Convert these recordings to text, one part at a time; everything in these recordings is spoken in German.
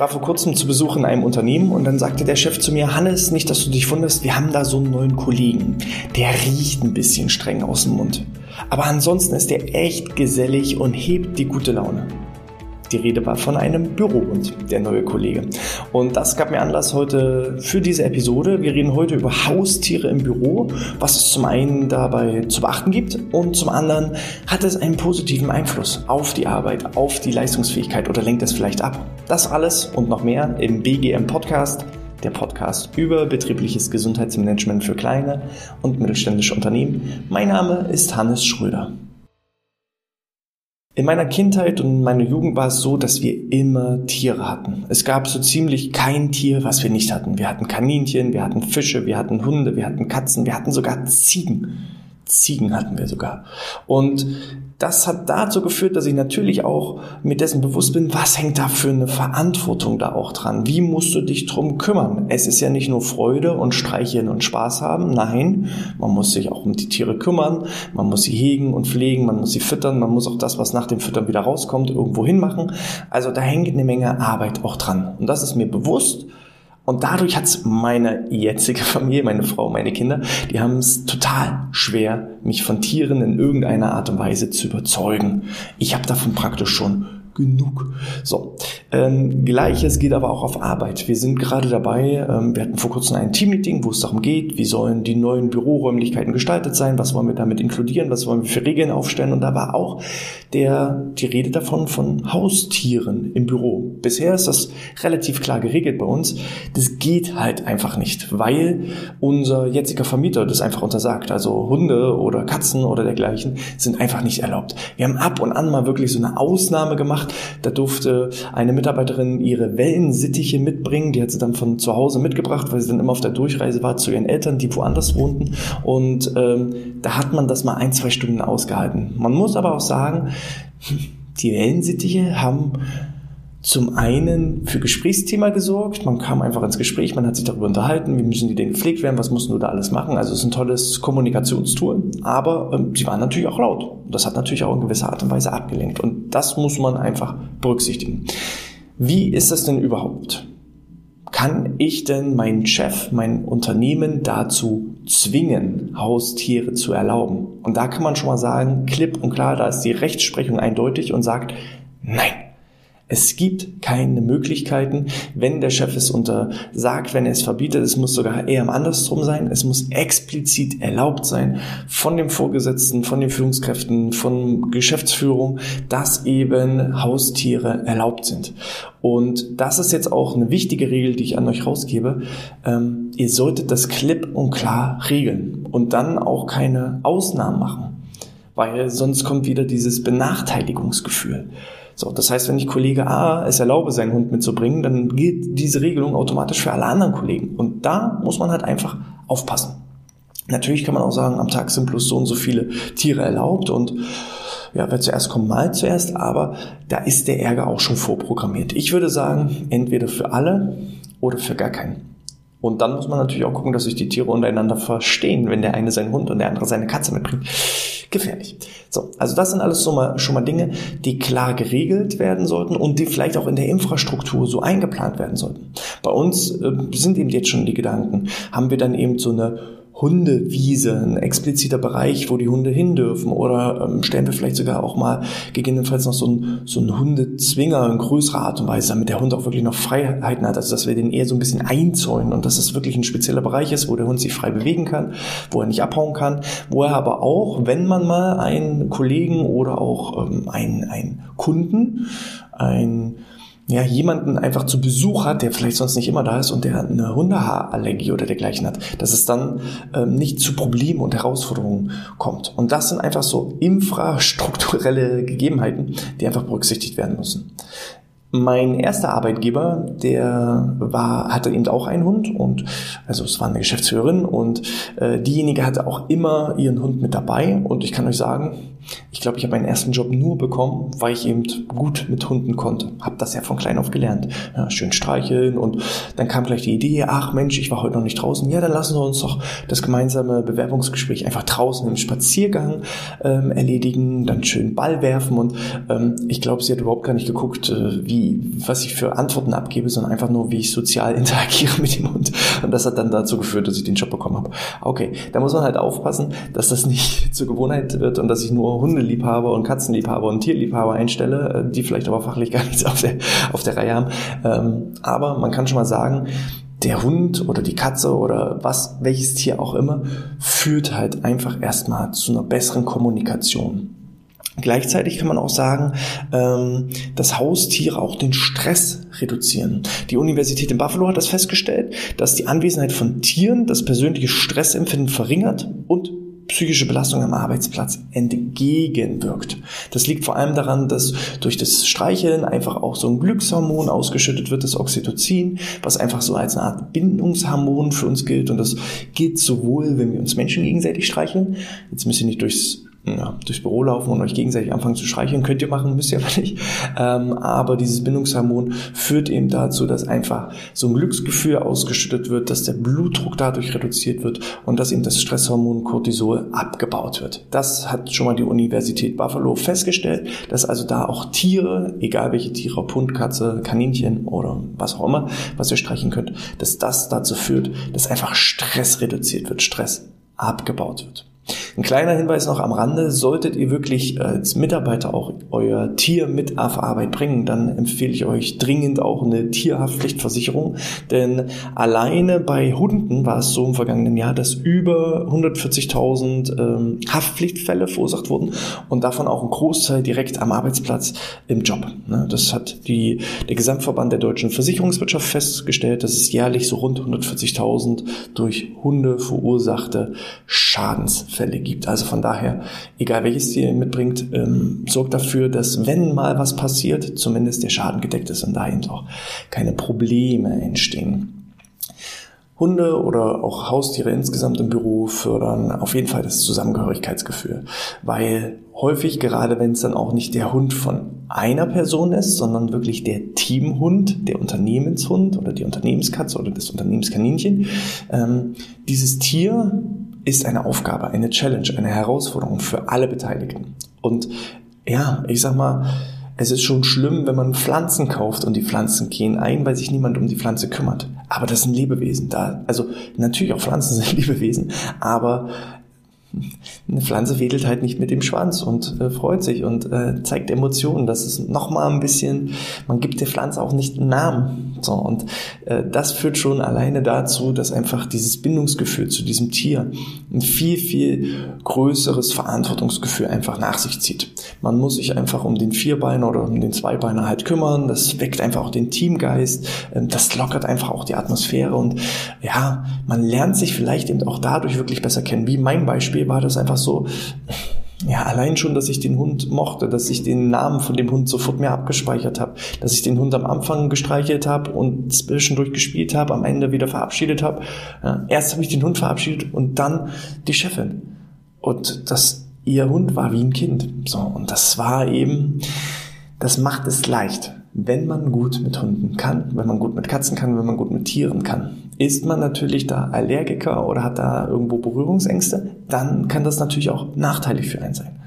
war vor kurzem zu Besuch in einem Unternehmen und dann sagte der Chef zu mir, Hannes, nicht, dass du dich wunderst, wir haben da so einen neuen Kollegen. Der riecht ein bisschen streng aus dem Mund. Aber ansonsten ist der echt gesellig und hebt die gute Laune. Die Rede war von einem Bürohund, der neue Kollege. Und das gab mir Anlass heute für diese Episode. Wir reden heute über Haustiere im Büro, was es zum einen dabei zu beachten gibt und zum anderen hat es einen positiven Einfluss auf die Arbeit, auf die Leistungsfähigkeit oder lenkt es vielleicht ab. Das alles und noch mehr im BGM Podcast der Podcast über betriebliches Gesundheitsmanagement für kleine und mittelständische Unternehmen. Mein Name ist Hannes Schröder. In meiner Kindheit und meiner Jugend war es so, dass wir immer Tiere hatten. Es gab so ziemlich kein Tier, was wir nicht hatten. Wir hatten Kaninchen, wir hatten Fische, wir hatten Hunde, wir hatten Katzen, wir hatten sogar Ziegen. Ziegen hatten wir sogar. Und das hat dazu geführt, dass ich natürlich auch mit dessen bewusst bin, was hängt da für eine Verantwortung da auch dran? Wie musst du dich drum kümmern? Es ist ja nicht nur Freude und Streicheln und Spaß haben. Nein, man muss sich auch um die Tiere kümmern. Man muss sie hegen und pflegen. Man muss sie füttern. Man muss auch das, was nach dem Füttern wieder rauskommt, irgendwo hinmachen. Also da hängt eine Menge Arbeit auch dran. Und das ist mir bewusst. Und dadurch hat meine jetzige Familie, meine Frau, meine Kinder, die haben es total schwer, mich von Tieren in irgendeiner Art und Weise zu überzeugen. Ich habe davon praktisch schon genug. So, ähm, gleiches geht aber auch auf Arbeit. Wir sind gerade dabei, ähm, wir hatten vor kurzem ein Teammeeting, wo es darum geht, wie sollen die neuen Büroräumlichkeiten gestaltet sein, was wollen wir damit inkludieren, was wollen wir für Regeln aufstellen und da war auch der, die Rede davon von Haustieren im Büro. Bisher ist das relativ klar geregelt bei uns. Das geht halt einfach nicht, weil unser jetziger Vermieter das einfach untersagt. Also Hunde oder Katzen oder dergleichen sind einfach nicht erlaubt. Wir haben ab und an mal wirklich so eine Ausnahme gemacht, da durfte eine Mitarbeiterin ihre Wellensittiche mitbringen. Die hat sie dann von zu Hause mitgebracht, weil sie dann immer auf der Durchreise war zu ihren Eltern, die woanders wohnten. Und ähm, da hat man das mal ein, zwei Stunden ausgehalten. Man muss aber auch sagen, die Wellensittiche haben zum einen für Gesprächsthema gesorgt. Man kam einfach ins Gespräch, man hat sich darüber unterhalten, wie müssen die denn gepflegt werden, was mussten du da alles machen. Also es ist ein tolles Kommunikationstool, aber ähm, sie waren natürlich auch laut. Das hat natürlich auch in gewisser Art und Weise abgelenkt. Und das muss man einfach berücksichtigen. Wie ist das denn überhaupt? Kann ich denn meinen Chef, mein Unternehmen dazu zwingen, Haustiere zu erlauben? Und da kann man schon mal sagen, klipp und klar, da ist die Rechtsprechung eindeutig und sagt, nein. Es gibt keine Möglichkeiten, wenn der Chef es untersagt, wenn er es verbietet. Es muss sogar eher andersrum sein. Es muss explizit erlaubt sein von dem Vorgesetzten, von den Führungskräften, von Geschäftsführung, dass eben Haustiere erlaubt sind. Und das ist jetzt auch eine wichtige Regel, die ich an euch rausgebe. Ähm, ihr solltet das klipp und klar regeln und dann auch keine Ausnahmen machen, weil sonst kommt wieder dieses Benachteiligungsgefühl. So, das heißt, wenn ich Kollege A es erlaube, seinen Hund mitzubringen, dann gilt diese Regelung automatisch für alle anderen Kollegen. Und da muss man halt einfach aufpassen. Natürlich kann man auch sagen, am Tag sind bloß so und so viele Tiere erlaubt und ja, wer zuerst kommt, mal zuerst, aber da ist der Ärger auch schon vorprogrammiert. Ich würde sagen, entweder für alle oder für gar keinen. Und dann muss man natürlich auch gucken, dass sich die Tiere untereinander verstehen, wenn der eine seinen Hund und der andere seine Katze mitbringt. Gefährlich. So, also das sind alles so mal, schon mal Dinge, die klar geregelt werden sollten und die vielleicht auch in der Infrastruktur so eingeplant werden sollten. Bei uns äh, sind eben jetzt schon die Gedanken, haben wir dann eben so eine Hundewiese, ein expliziter Bereich, wo die Hunde hin dürfen. Oder ähm, stellen wir vielleicht sogar auch mal gegebenenfalls noch so einen, so einen Hundezwinger in größerer Art und Weise, damit der Hund auch wirklich noch Freiheiten hat. Also dass wir den eher so ein bisschen einzäunen und dass es wirklich ein spezieller Bereich ist, wo der Hund sich frei bewegen kann, wo er nicht abhauen kann, wo er aber auch, wenn man mal einen Kollegen oder auch ähm, einen, einen Kunden, ein ja, jemanden einfach zu Besuch hat, der vielleicht sonst nicht immer da ist und der eine Hundehaarallergie oder dergleichen hat, dass es dann ähm, nicht zu Problemen und Herausforderungen kommt. Und das sind einfach so infrastrukturelle Gegebenheiten, die einfach berücksichtigt werden müssen. Mein erster Arbeitgeber, der war, hatte eben auch einen Hund und also es war eine Geschäftsführerin und äh, diejenige hatte auch immer ihren Hund mit dabei und ich kann euch sagen, ich glaube, ich habe meinen ersten Job nur bekommen, weil ich eben gut mit Hunden konnte. Habe das ja von klein auf gelernt. Ja, schön streicheln und dann kam gleich die Idee, ach Mensch, ich war heute noch nicht draußen. Ja, dann lassen wir uns doch das gemeinsame Bewerbungsgespräch einfach draußen im Spaziergang ähm, erledigen, dann schön Ball werfen und ähm, ich glaube, sie hat überhaupt gar nicht geguckt, äh, wie, was ich für Antworten abgebe, sondern einfach nur, wie ich sozial interagiere mit dem Hund. Und das hat dann dazu geführt, dass ich den Job bekommen habe. Okay, da muss man halt aufpassen, dass das nicht zur Gewohnheit wird und dass ich nur Hundeliebhaber und Katzenliebhaber und Tierliebhaber einstelle, äh, die vielleicht aber fachlich gar nichts auf der, auf der Reihe haben. Ähm, aber man kann schon mal sagen, der Hund oder die Katze oder was, welches Tier auch immer, führt halt einfach erstmal zu einer besseren Kommunikation. Gleichzeitig kann man auch sagen, ähm, dass Haustiere auch den Stress reduzieren. Die Universität in Buffalo hat das festgestellt, dass die Anwesenheit von Tieren das persönliche Stressempfinden verringert und psychische Belastung am Arbeitsplatz entgegenwirkt. Das liegt vor allem daran, dass durch das Streicheln einfach auch so ein Glückshormon ausgeschüttet wird, das Oxytocin, was einfach so als eine Art Bindungshormon für uns gilt. Und das gilt sowohl, wenn wir uns Menschen gegenseitig streicheln. Jetzt müssen wir nicht durchs ja, durchs Büro laufen und euch gegenseitig anfangen zu streicheln. Könnt ihr machen, müsst ihr aber nicht. Ähm, aber dieses Bindungshormon führt eben dazu, dass einfach so ein Glücksgefühl ausgeschüttet wird, dass der Blutdruck dadurch reduziert wird und dass eben das Stresshormon Cortisol abgebaut wird. Das hat schon mal die Universität Buffalo festgestellt, dass also da auch Tiere, egal welche Tiere, ob Hund, Katze, Kaninchen oder was auch immer, was ihr streichen könnt, dass das dazu führt, dass einfach Stress reduziert wird, Stress abgebaut wird. Ein kleiner Hinweis noch am Rande, solltet ihr wirklich als Mitarbeiter auch euer Tier mit auf Arbeit bringen, dann empfehle ich euch dringend auch eine Tierhaftpflichtversicherung, denn alleine bei Hunden war es so im vergangenen Jahr, dass über 140.000 ähm, Haftpflichtfälle verursacht wurden und davon auch ein Großteil direkt am Arbeitsplatz im Job. Ne? Das hat die, der Gesamtverband der deutschen Versicherungswirtschaft festgestellt, dass es jährlich so rund 140.000 durch Hunde verursachte Schadensfälle Fälle gibt. Also von daher, egal welches Tier ihr mitbringt, ähm, sorgt dafür, dass wenn mal was passiert, zumindest der Schaden gedeckt ist und dahin auch keine Probleme entstehen. Hunde oder auch Haustiere insgesamt im Büro fördern auf jeden Fall das Zusammengehörigkeitsgefühl, weil häufig, gerade wenn es dann auch nicht der Hund von einer Person ist, sondern wirklich der Teamhund, der Unternehmenshund oder die Unternehmenskatze oder das Unternehmenskaninchen, ähm, dieses Tier ist eine Aufgabe, eine Challenge, eine Herausforderung für alle Beteiligten. Und ja, ich sag mal, es ist schon schlimm, wenn man Pflanzen kauft und die Pflanzen gehen ein, weil sich niemand um die Pflanze kümmert. Aber das sind Lebewesen da. Also natürlich auch Pflanzen sind Lebewesen, aber eine Pflanze wedelt halt nicht mit dem Schwanz und äh, freut sich und äh, zeigt Emotionen. Das ist nochmal ein bisschen, man gibt der Pflanze auch nicht einen Namen. So, und äh, das führt schon alleine dazu, dass einfach dieses Bindungsgefühl zu diesem Tier ein viel, viel größeres Verantwortungsgefühl einfach nach sich zieht. Man muss sich einfach um den Vierbeiner oder um den Zweibeiner halt kümmern. Das weckt einfach auch den Teamgeist. Ähm, das lockert einfach auch die Atmosphäre und ja, man lernt sich vielleicht eben auch dadurch wirklich besser kennen. Wie mein Beispiel Beispiel war das einfach so, ja, allein schon, dass ich den Hund mochte, dass ich den Namen von dem Hund sofort mir abgespeichert habe, dass ich den Hund am Anfang gestreichelt habe und zwischendurch gespielt habe, am Ende wieder verabschiedet habe. Ja, erst habe ich den Hund verabschiedet und dann die Chefin. Und das, ihr Hund war wie ein Kind. So, und das war eben, das macht es leicht wenn man gut mit Hunden kann, wenn man gut mit Katzen kann, wenn man gut mit Tieren kann. Ist man natürlich da Allergiker oder hat da irgendwo Berührungsängste, dann kann das natürlich auch nachteilig für einen sein.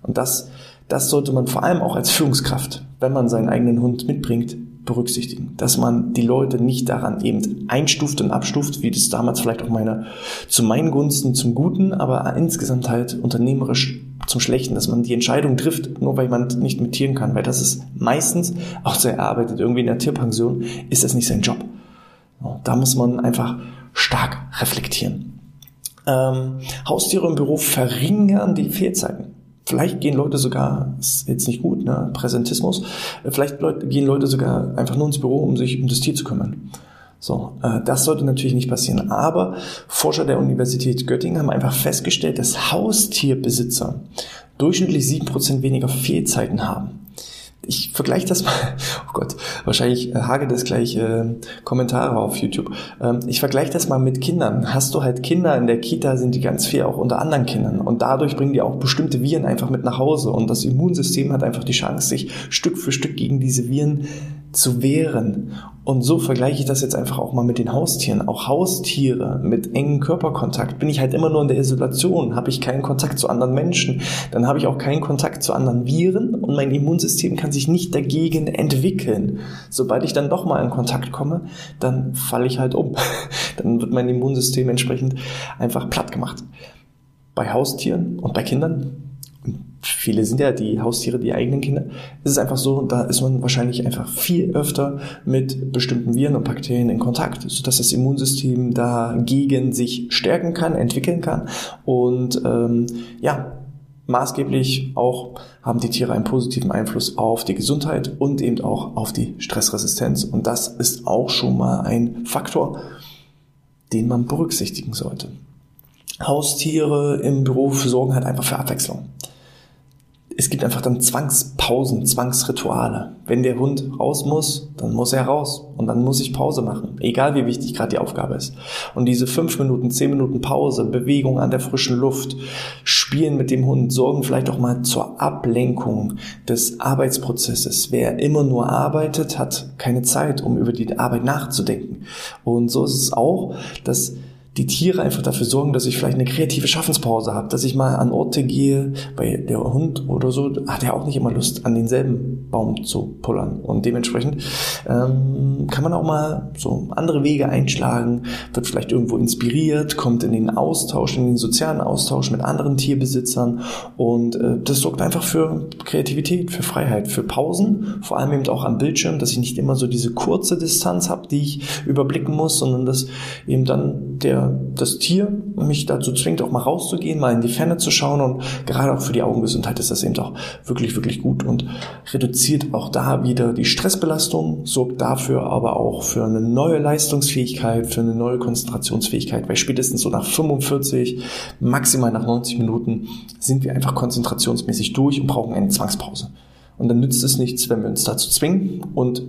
Und das, das sollte man vor allem auch als Führungskraft, wenn man seinen eigenen Hund mitbringt, berücksichtigen, dass man die Leute nicht daran eben einstuft und abstuft, wie das damals vielleicht auch meine, zu meinen Gunsten zum Guten, aber insgesamt halt unternehmerisch zum Schlechten, dass man die Entscheidung trifft, nur weil man nicht mit Tieren kann, weil das ist meistens, auch so er arbeitet irgendwie in der Tierpension, ist das nicht sein Job. Da muss man einfach stark reflektieren. Ähm, Haustiere im Büro verringern die Fehlzeiten. Vielleicht gehen Leute sogar, ist jetzt nicht gut, ne, Präsentismus, vielleicht gehen Leute sogar einfach nur ins Büro, um sich um das Tier zu kümmern. So, äh, das sollte natürlich nicht passieren. Aber Forscher der Universität Göttingen haben einfach festgestellt, dass Haustierbesitzer durchschnittlich sieben Prozent weniger Fehlzeiten haben. Ich vergleiche das mal, oh Gott, wahrscheinlich äh, hage das gleich äh, Kommentare auf YouTube. Ähm, ich vergleiche das mal mit Kindern. Hast du halt Kinder in der Kita, sind die ganz viel auch unter anderen Kindern und dadurch bringen die auch bestimmte Viren einfach mit nach Hause und das Immunsystem hat einfach die Chance, sich Stück für Stück gegen diese Viren zu wehren. Und so vergleiche ich das jetzt einfach auch mal mit den Haustieren. Auch Haustiere mit engem Körperkontakt. Bin ich halt immer nur in der Isolation, habe ich keinen Kontakt zu anderen Menschen, dann habe ich auch keinen Kontakt zu anderen Viren und mein Immunsystem kann sich nicht dagegen entwickeln. Sobald ich dann doch mal in Kontakt komme, dann falle ich halt um. Dann wird mein Immunsystem entsprechend einfach platt gemacht. Bei Haustieren und bei Kindern viele sind ja die Haustiere, die eigenen Kinder, ist es einfach so, da ist man wahrscheinlich einfach viel öfter mit bestimmten Viren und Bakterien in Kontakt, sodass das Immunsystem dagegen sich stärken kann, entwickeln kann. Und ähm, ja, maßgeblich auch haben die Tiere einen positiven Einfluss auf die Gesundheit und eben auch auf die Stressresistenz. Und das ist auch schon mal ein Faktor, den man berücksichtigen sollte. Haustiere im Beruf sorgen halt einfach für Abwechslung es gibt einfach dann Zwangspausen, Zwangsrituale. Wenn der Hund raus muss, dann muss er raus und dann muss ich Pause machen, egal wie wichtig gerade die Aufgabe ist. Und diese fünf Minuten, zehn Minuten Pause, Bewegung an der frischen Luft, Spielen mit dem Hund sorgen vielleicht auch mal zur Ablenkung des Arbeitsprozesses. Wer immer nur arbeitet, hat keine Zeit, um über die Arbeit nachzudenken. Und so ist es auch, dass die Tiere einfach dafür sorgen, dass ich vielleicht eine kreative Schaffenspause habe, dass ich mal an Orte gehe, bei der Hund oder so hat er auch nicht immer Lust, an denselben Baum zu pullern. Und dementsprechend ähm, kann man auch mal so andere Wege einschlagen, wird vielleicht irgendwo inspiriert, kommt in den Austausch, in den sozialen Austausch mit anderen Tierbesitzern und äh, das sorgt einfach für Kreativität, für Freiheit, für Pausen, vor allem eben auch am Bildschirm, dass ich nicht immer so diese kurze Distanz habe, die ich überblicken muss, sondern dass eben dann der das Tier mich dazu zwingt, auch mal rauszugehen, mal in die Ferne zu schauen und gerade auch für die Augengesundheit ist das eben auch wirklich, wirklich gut und reduziert auch da wieder die Stressbelastung, sorgt dafür aber auch für eine neue Leistungsfähigkeit, für eine neue Konzentrationsfähigkeit, weil spätestens so nach 45, maximal nach 90 Minuten sind wir einfach konzentrationsmäßig durch und brauchen eine Zwangspause. Und dann nützt es nichts, wenn wir uns dazu zwingen und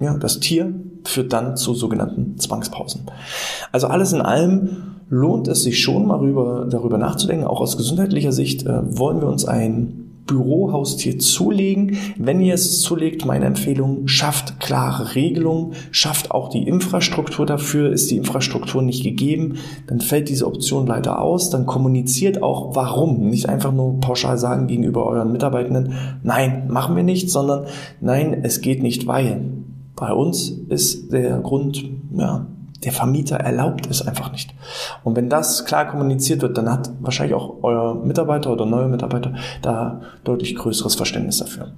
ja, das Tier führt dann zu sogenannten Zwangspausen. Also alles in allem lohnt es sich schon mal rüber, darüber nachzudenken. Auch aus gesundheitlicher Sicht äh, wollen wir uns ein Bürohaustier zulegen. Wenn ihr es zulegt, meine Empfehlung, schafft klare Regelungen, schafft auch die Infrastruktur dafür. Ist die Infrastruktur nicht gegeben, dann fällt diese Option leider aus. Dann kommuniziert auch warum. Nicht einfach nur pauschal sagen gegenüber euren Mitarbeitenden, nein, machen wir nicht, sondern nein, es geht nicht, weil. Bei uns ist der Grund, ja, der Vermieter erlaubt es einfach nicht. Und wenn das klar kommuniziert wird, dann hat wahrscheinlich auch euer Mitarbeiter oder neue Mitarbeiter da deutlich größeres Verständnis dafür.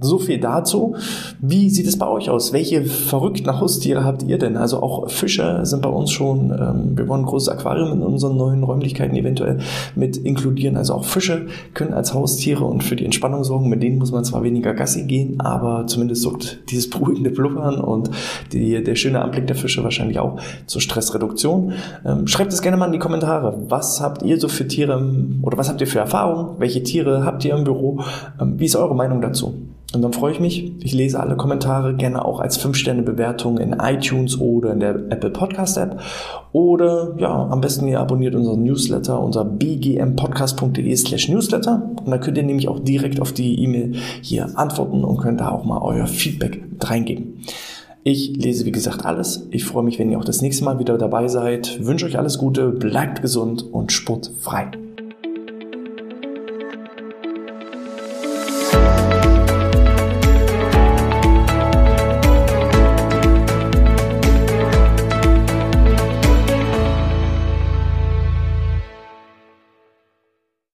So viel dazu. Wie sieht es bei euch aus? Welche verrückten Haustiere habt ihr denn? Also auch Fische sind bei uns schon, ähm, wir wollen ein großes Aquarium in unseren neuen Räumlichkeiten eventuell mit inkludieren. Also auch Fische können als Haustiere und für die Entspannung sorgen. Mit denen muss man zwar weniger Gassi gehen, aber zumindest sorgt dieses beruhigende Blubbern und die, der schöne Anblick der Fische wahrscheinlich auch zur Stressreduktion. Ähm, schreibt es gerne mal in die Kommentare. Was habt ihr so für Tiere oder was habt ihr für Erfahrungen? Welche Tiere habt ihr im Büro? Ähm, wie ist eure Meinung dazu? Und dann freue ich mich. Ich lese alle Kommentare gerne auch als 5-Sterne-Bewertung in iTunes oder in der Apple Podcast App. Oder ja, am besten ihr abonniert unseren Newsletter unter bgmpodcast.de slash newsletter. Und da könnt ihr nämlich auch direkt auf die E-Mail hier antworten und könnt da auch mal euer Feedback reingeben. Ich lese wie gesagt alles. Ich freue mich, wenn ihr auch das nächste Mal wieder dabei seid. wünsche euch alles Gute, bleibt gesund und sportfrei.